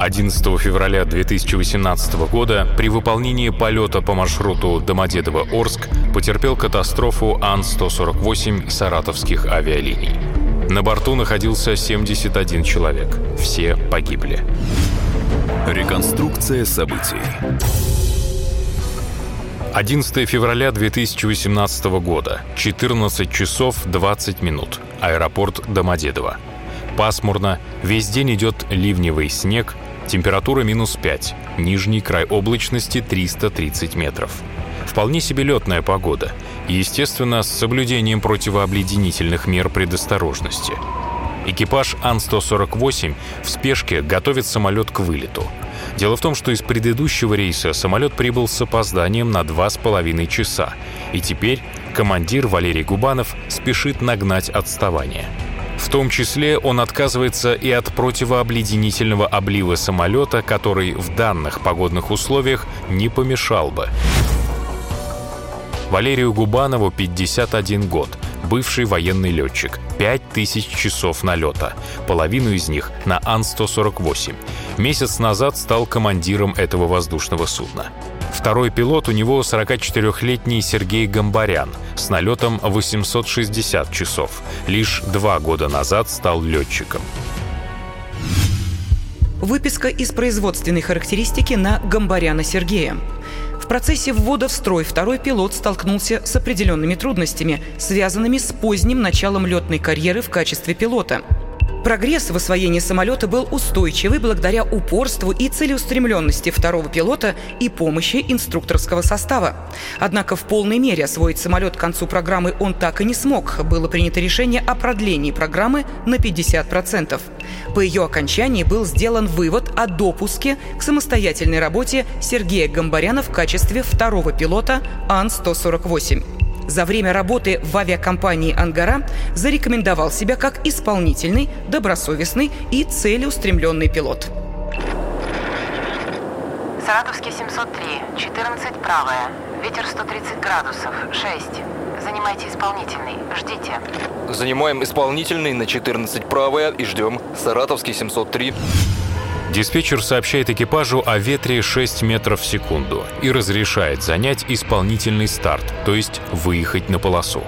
11 февраля 2018 года при выполнении полета по маршруту Домодедово-Орск потерпел катастрофу Ан-148 саратовских авиалиний. На борту находился 71 человек. Все погибли. Реконструкция событий. 11 февраля 2018 года, 14 часов 20 минут. Аэропорт Домодедово. Пасмурно, весь день идет ливневый снег, температура минус 5, нижний край облачности 330 метров. Вполне себе летная погода. Естественно, с соблюдением противообледенительных мер предосторожности. Экипаж Ан-148 в спешке готовит самолет к вылету. Дело в том, что из предыдущего рейса самолет прибыл с опозданием на два с половиной часа, и теперь командир Валерий Губанов спешит нагнать отставание. В том числе он отказывается и от противообледенительного облива самолета, который в данных погодных условиях не помешал бы. Валерию Губанову 51 год, бывший военный летчик, 5000 часов налета, половину из них на Ан-148. Месяц назад стал командиром этого воздушного судна. Второй пилот у него 44-летний Сергей Гамбарян с налетом 860 часов. Лишь два года назад стал летчиком. Выписка из производственной характеристики на Гамбаряна Сергея. В процессе ввода в строй второй пилот столкнулся с определенными трудностями, связанными с поздним началом летной карьеры в качестве пилота – Прогресс в освоении самолета был устойчивый благодаря упорству и целеустремленности второго пилота и помощи инструкторского состава. Однако в полной мере освоить самолет к концу программы он так и не смог. Было принято решение о продлении программы на 50%. По ее окончании был сделан вывод о допуске к самостоятельной работе Сергея Гамбаряна в качестве второго пилота Ан-148 за время работы в авиакомпании «Ангара» зарекомендовал себя как исполнительный, добросовестный и целеустремленный пилот. Саратовский 703, 14 правая, ветер 130 градусов, 6. Занимайте исполнительный, ждите. Занимаем исполнительный на 14 правая и ждем. Саратовский 703. Диспетчер сообщает экипажу о ветре 6 метров в секунду и разрешает занять исполнительный старт, то есть выехать на полосу.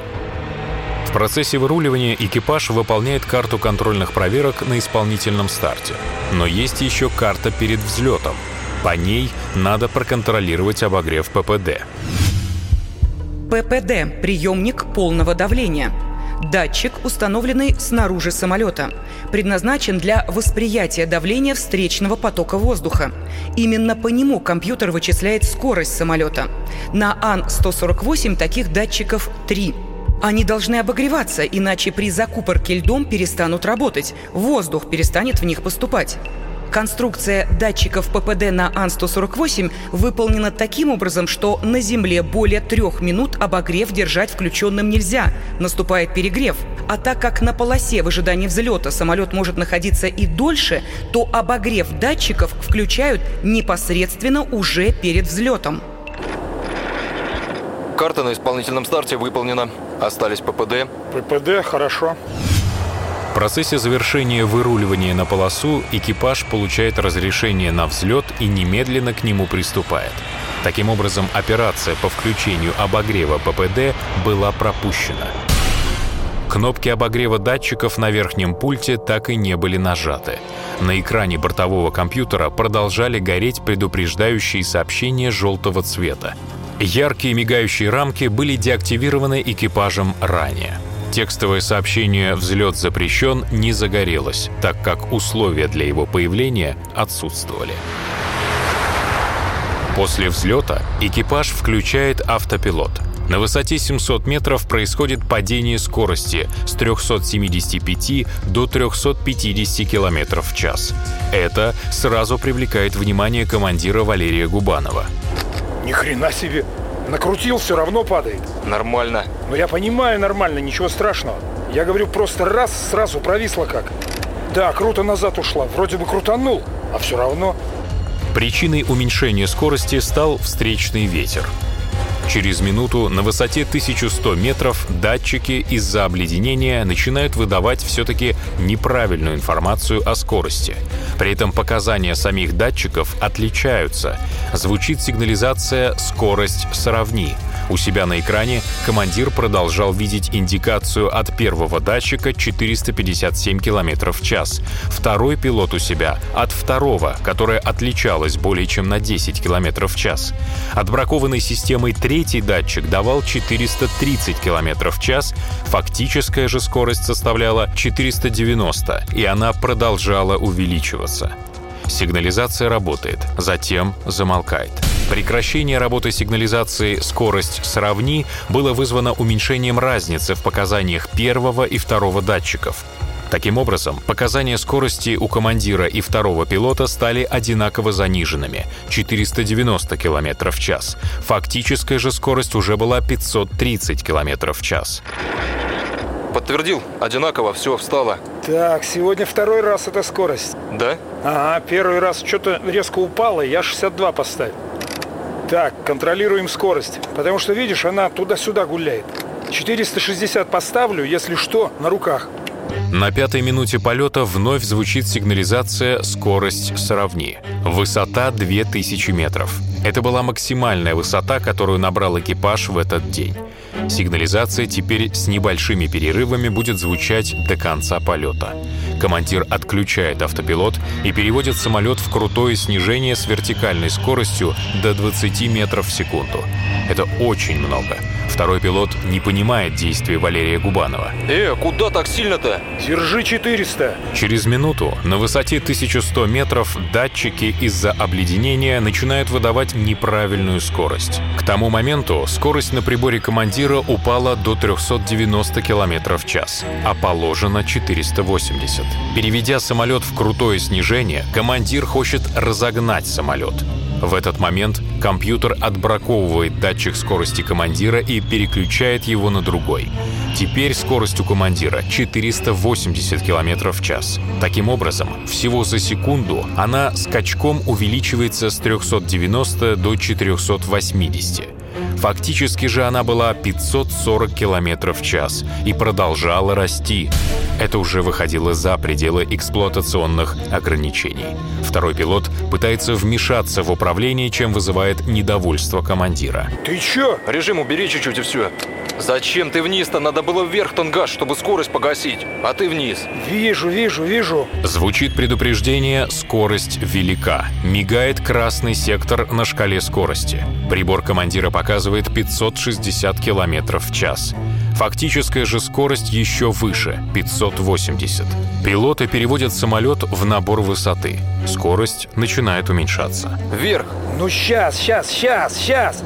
В процессе выруливания экипаж выполняет карту контрольных проверок на исполнительном старте. Но есть еще карта перед взлетом. По ней надо проконтролировать обогрев ППД. ППД – приемник полного давления – Датчик, установленный снаружи самолета, предназначен для восприятия давления встречного потока воздуха. Именно по нему компьютер вычисляет скорость самолета. На Ан-148 таких датчиков три. Они должны обогреваться, иначе при закупорке льдом перестанут работать, воздух перестанет в них поступать. Конструкция датчиков ППД на Ан-148 выполнена таким образом, что на Земле более трех минут обогрев держать включенным нельзя. Наступает перегрев. А так как на полосе в ожидании взлета самолет может находиться и дольше, то обогрев датчиков включают непосредственно уже перед взлетом. Карта на исполнительном старте выполнена. Остались ППД. ППД хорошо. В процессе завершения выруливания на полосу экипаж получает разрешение на взлет и немедленно к нему приступает. Таким образом, операция по включению обогрева ППД была пропущена. Кнопки обогрева датчиков на верхнем пульте так и не были нажаты. На экране бортового компьютера продолжали гореть предупреждающие сообщения желтого цвета. Яркие мигающие рамки были деактивированы экипажем ранее. Текстовое сообщение «Взлет запрещен» не загорелось, так как условия для его появления отсутствовали. После взлета экипаж включает автопилот. На высоте 700 метров происходит падение скорости с 375 до 350 км в час. Это сразу привлекает внимание командира Валерия Губанова. Ни хрена себе! Накрутил, все равно падает. Нормально. Ну я понимаю, нормально, ничего страшного. Я говорю, просто раз, сразу провисло как. Да, круто назад ушла. Вроде бы крутанул, а все равно. Причиной уменьшения скорости стал встречный ветер. Через минуту на высоте 1100 метров датчики из-за обледенения начинают выдавать все-таки неправильную информацию о скорости. При этом показания самих датчиков отличаются. Звучит сигнализация «скорость сравни», у себя на экране командир продолжал видеть индикацию от первого датчика 457 км в час. Второй пилот у себя от второго, которая отличалась более чем на 10 км в час. Отбракованной системой третий датчик давал 430 км в час, фактическая же скорость составляла 490, и она продолжала увеличиваться. Сигнализация работает, затем замолкает. Прекращение работы сигнализации «Скорость сравни» было вызвано уменьшением разницы в показаниях первого и второго датчиков. Таким образом, показания скорости у командира и второго пилота стали одинаково заниженными — 490 км в час. Фактическая же скорость уже была 530 км в час. Подтвердил. Одинаково, все, встало. Так, сегодня второй раз эта скорость. Да? Ага, первый раз что-то резко упало, я 62 поставил. Так, контролируем скорость, потому что, видишь, она туда-сюда гуляет. 460 поставлю, если что, на руках. На пятой минуте полета вновь звучит сигнализация «Скорость сравни». Высота 2000 метров. Это была максимальная высота, которую набрал экипаж в этот день. Сигнализация теперь с небольшими перерывами будет звучать до конца полета. Командир отключает автопилот и переводит самолет в крутое снижение с вертикальной скоростью до 20 метров в секунду. Это очень много. Второй пилот не понимает действий Валерия Губанова. Э, куда так сильно-то? Держи 400. Через минуту на высоте 1100 метров датчики из-за обледенения начинают выдавать неправильную скорость. К тому моменту скорость на приборе командира упала до 390 км в час, а положено 480. Переведя самолет в крутое снижение, командир хочет разогнать самолет. В этот момент компьютер отбраковывает датчик скорости командира и переключает его на другой. Теперь скорость у командира 480 км в час. Таким образом, всего за секунду она скачком увеличивается с 390 до 480. Фактически же она была 540 км в час и продолжала расти. Это уже выходило за пределы эксплуатационных ограничений. Второй пилот пытается вмешаться в управление, чем вызывает недовольство командира. Ты чё? Режим убери чуть-чуть и все. Зачем ты вниз-то? Надо было вверх тангаж, чтобы скорость погасить. А ты вниз. Вижу, вижу, вижу. Звучит предупреждение «Скорость велика». Мигает красный сектор на шкале скорости. Прибор командира показывает 560 км в час. Фактическая же скорость еще выше — 580. Пилоты переводят самолет в набор высоты. Скорость начинает уменьшаться. Вверх. Ну сейчас, сейчас, сейчас, сейчас.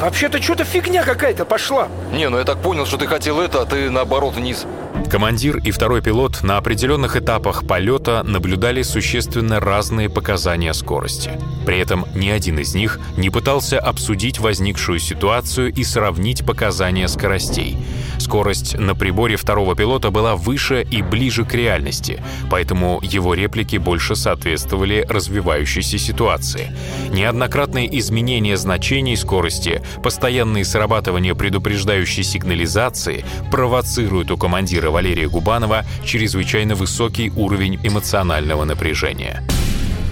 Вообще-то что-то фигня какая-то пошла. Не, ну я так понял, что ты хотел это, а ты наоборот вниз. Командир и второй пилот на определенных этапах полета наблюдали существенно разные показания скорости. При этом ни один из них не пытался обсудить возникшую ситуацию и сравнить показания скоростей. Скорость на приборе второго пилота была выше и ближе к реальности, поэтому его реплики больше соответствовали развивающейся ситуации. Неоднократные изменения значений скорости, постоянные срабатывания предупреждающей сигнализации провоцируют у командира Валерия Губанова чрезвычайно высокий уровень эмоционального напряжения.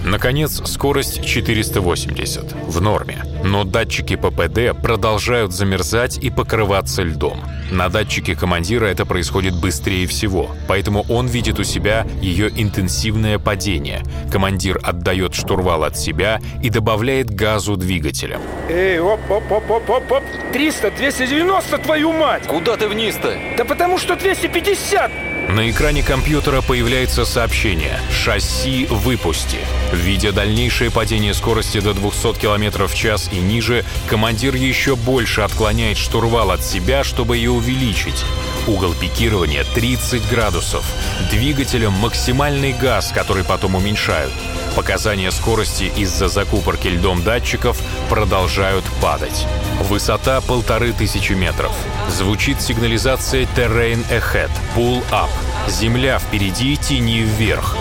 Наконец, скорость 480 в норме, но датчики ППД продолжают замерзать и покрываться льдом. На датчике командира это происходит быстрее всего, поэтому он видит у себя ее интенсивное падение. Командир отдает штурвал от себя и добавляет газу двигателям. Эй, оп, оп, оп, оп, оп, оп. 300, 290, твою мать! Куда ты вниз-то? Да потому что 250! На экране компьютера появляется сообщение «Шасси выпусти». Видя дальнейшее падение скорости до 200 км в час и ниже, командир еще больше отклоняет штурвал от себя, чтобы ее увеличить. Угол пикирования 30 градусов. Двигателем максимальный газ, который потом уменьшают. Показания скорости из-за закупорки льдом датчиков продолжают падать. Высота полторы тысячи метров. Звучит сигнализация Terrain Ahead, Pull Up. Земля впереди, тени вверх.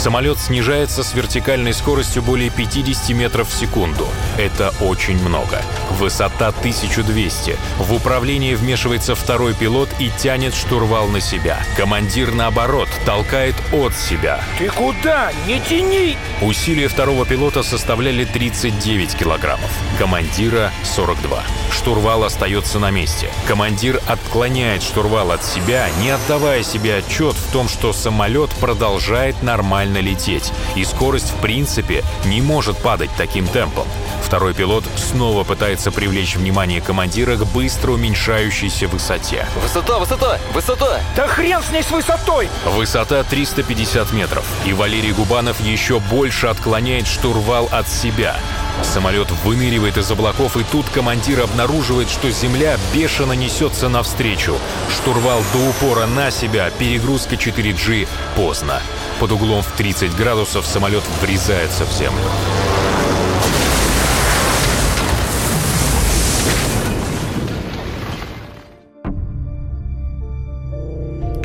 Самолет снижается с вертикальной скоростью более 50 метров в секунду. Это очень много. Высота 1200. В управление вмешивается второй пилот и тянет штурвал на себя. Командир, наоборот, толкает от себя. Ты куда? Не тяни! Усилия второго пилота составляли 39 килограммов. Командира — 42. Штурвал остается на месте. Командир отклоняет штурвал от себя, не отдавая себе отчет в том, что самолет продолжает нормально лететь, и скорость в принципе не может падать таким темпом. Второй пилот снова пытается привлечь внимание командира к быстро уменьшающейся высоте. Высота, высота, высота! Да хрен с ней с высотой! Высота 350 метров, и Валерий Губанов еще больше отклоняет штурвал от себя. Самолет выныривает из облаков, и тут командир обнаруживает, что земля бешено несется навстречу. Штурвал до упора на себя, перегрузка 4G поздно. Под углом в 30 градусов самолет врезается в землю.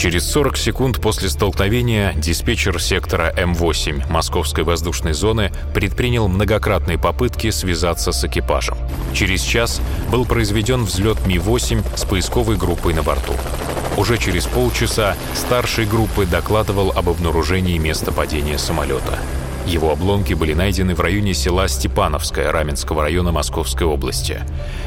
Через 40 секунд после столкновения диспетчер сектора М8 Московской воздушной зоны предпринял многократные попытки связаться с экипажем. Через час был произведен взлет Ми-8 с поисковой группой на борту. Уже через полчаса старший группы докладывал об обнаружении места падения самолета. Его обломки были найдены в районе села Степановское Раменского района Московской области.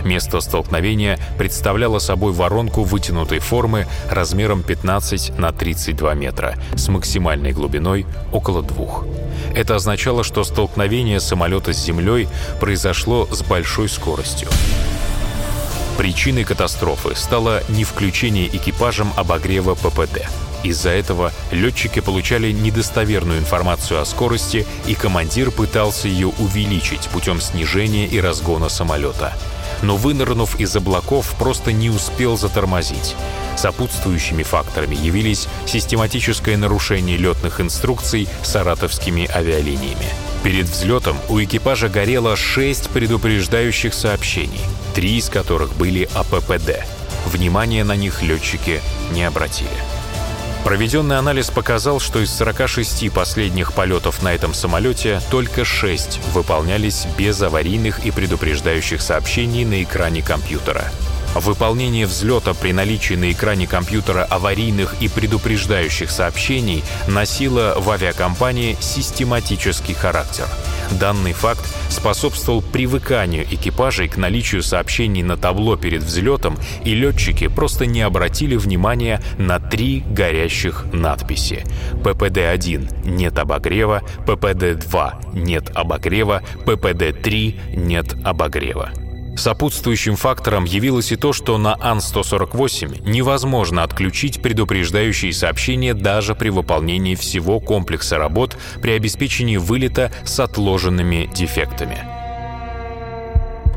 Место столкновения представляло собой воронку вытянутой формы размером 15 на 32 метра с максимальной глубиной около двух. Это означало, что столкновение самолета с землей произошло с большой скоростью. Причиной катастрофы стало не включение экипажем обогрева ППД. Из-за этого летчики получали недостоверную информацию о скорости, и командир пытался ее увеличить путем снижения и разгона самолета. Но вынырнув из облаков, просто не успел затормозить. Сопутствующими факторами явились систематическое нарушение летных инструкций саратовскими авиалиниями. Перед взлетом у экипажа горело шесть предупреждающих сообщений, три из которых были о ППД. Внимания на них летчики не обратили. Проведенный анализ показал, что из 46 последних полетов на этом самолете только 6 выполнялись без аварийных и предупреждающих сообщений на экране компьютера. Выполнение взлета при наличии на экране компьютера аварийных и предупреждающих сообщений носило в авиакомпании систематический характер. Данный факт способствовал привыканию экипажей к наличию сообщений на табло перед взлетом, и летчики просто не обратили внимания на три горящих надписи. ППД-1 – нет обогрева, ППД-2 – нет обогрева, ППД-3 – нет обогрева. Сопутствующим фактором явилось и то, что на Ан-148 невозможно отключить предупреждающие сообщения даже при выполнении всего комплекса работ при обеспечении вылета с отложенными дефектами.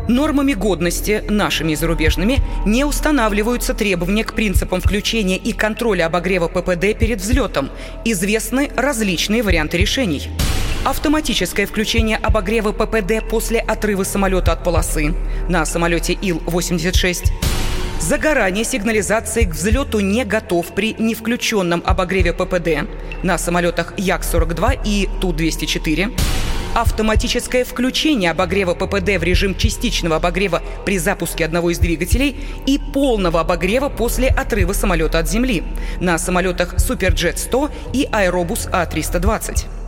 Нормами годности, нашими и зарубежными, не устанавливаются требования к принципам включения и контроля обогрева ППД перед взлетом. Известны различные варианты решений автоматическое включение обогрева ППД после отрыва самолета от полосы. На самолете Ил-86, загорание сигнализации к взлету не готов при невключенном обогреве ППД на самолетах Як-42 и Ту-204, автоматическое включение обогрева ППД в режим частичного обогрева при запуске одного из двигателей и полного обогрева после отрыва самолета от земли. На самолетах Суперджет 100 и Аэробус А320.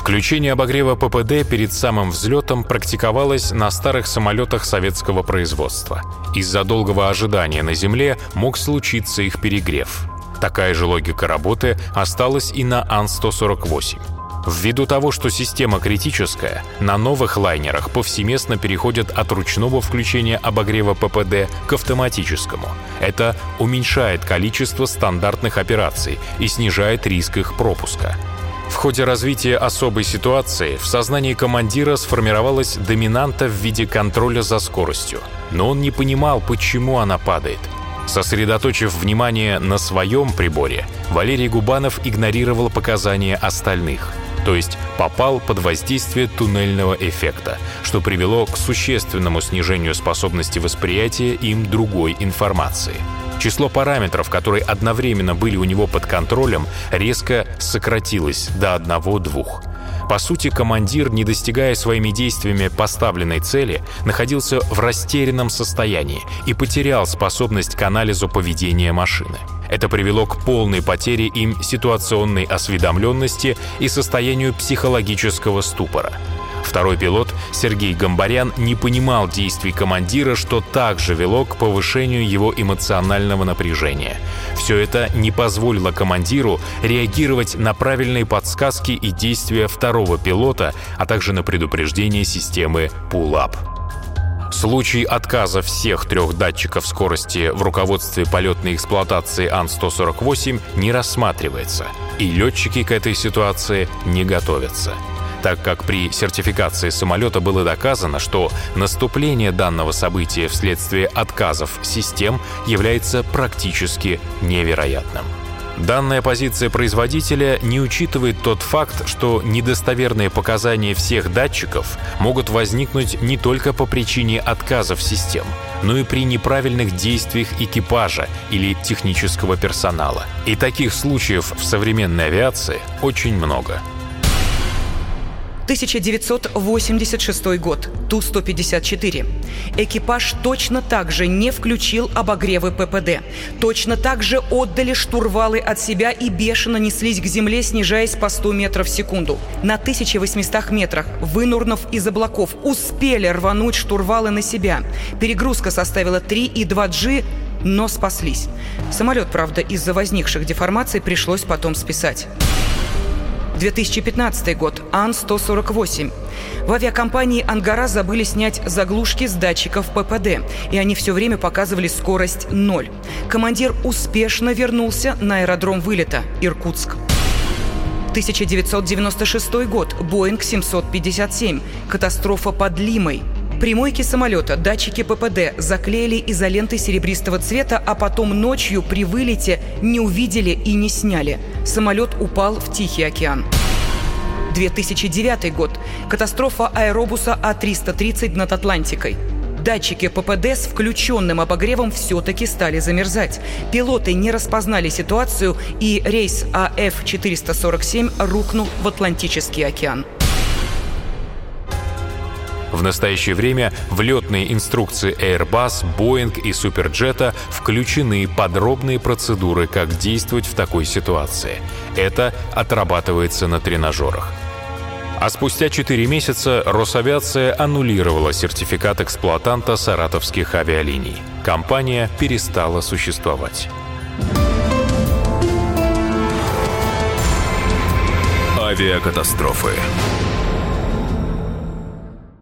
Включение обогрева ППД перед самым взлетом практиковалось на старых самолетах советского производства. Из-за долгого ожидания на Земле мог случиться их перегрев. Такая же логика работы осталась и на Ан-148. Ввиду того, что система критическая, на новых лайнерах повсеместно переходят от ручного включения обогрева ППД к автоматическому. Это уменьшает количество стандартных операций и снижает риск их пропуска. В ходе развития особой ситуации в сознании командира сформировалась доминанта в виде контроля за скоростью. Но он не понимал, почему она падает. Сосредоточив внимание на своем приборе, Валерий Губанов игнорировал показания остальных. то есть попал под воздействие туннельного эффекта, что привело к существенному снижению способности восприятия им другой информации. Число параметров, которые одновременно были у него под контролем, резко сократилось до одного-двух. По сути, командир, не достигая своими действиями поставленной цели, находился в растерянном состоянии и потерял способность к анализу поведения машины. Это привело к полной потере им ситуационной осведомленности и состоянию психологического ступора. Второй пилот, Сергей Гамбарян, не понимал действий командира, что также вело к повышению его эмоционального напряжения. Все это не позволило командиру реагировать на правильные подсказки и действия второго пилота, а также на предупреждение системы «Пулап». Случай отказа всех трех датчиков скорости в руководстве полетной эксплуатации Ан-148 не рассматривается, и летчики к этой ситуации не готовятся так как при сертификации самолета было доказано, что наступление данного события вследствие отказов систем является практически невероятным. Данная позиция производителя не учитывает тот факт, что недостоверные показания всех датчиков могут возникнуть не только по причине отказов систем, но и при неправильных действиях экипажа или технического персонала. И таких случаев в современной авиации очень много. 1986 год. Ту-154. Экипаж точно так же не включил обогревы ППД. Точно так же отдали штурвалы от себя и бешено неслись к земле, снижаясь по 100 метров в секунду. На 1800 метрах, вынурнув из облаков, успели рвануть штурвалы на себя. Перегрузка составила 3,2 G, но спаслись. Самолет, правда, из-за возникших деформаций пришлось потом списать. 2015 год. Ан-148. В авиакомпании «Ангара» забыли снять заглушки с датчиков ППД, и они все время показывали скорость ноль. Командир успешно вернулся на аэродром вылета Иркутск. 1996 год. Боинг 757. Катастрофа под Лимой. Примойки самолета, датчики ППД заклеили изолентой серебристого цвета, а потом ночью при вылете не увидели и не сняли. Самолет упал в Тихий океан. 2009 год. Катастрофа аэробуса А-330 над Атлантикой. Датчики ППД с включенным обогревом все-таки стали замерзать. Пилоты не распознали ситуацию, и рейс АФ-447 рухнул в Атлантический океан. В настоящее время в летные инструкции Airbus, Boeing и Суперджета включены подробные процедуры, как действовать в такой ситуации. Это отрабатывается на тренажерах. А спустя 4 месяца Росавиация аннулировала сертификат эксплуатанта саратовских авиалиний. Компания перестала существовать. Авиакатастрофы.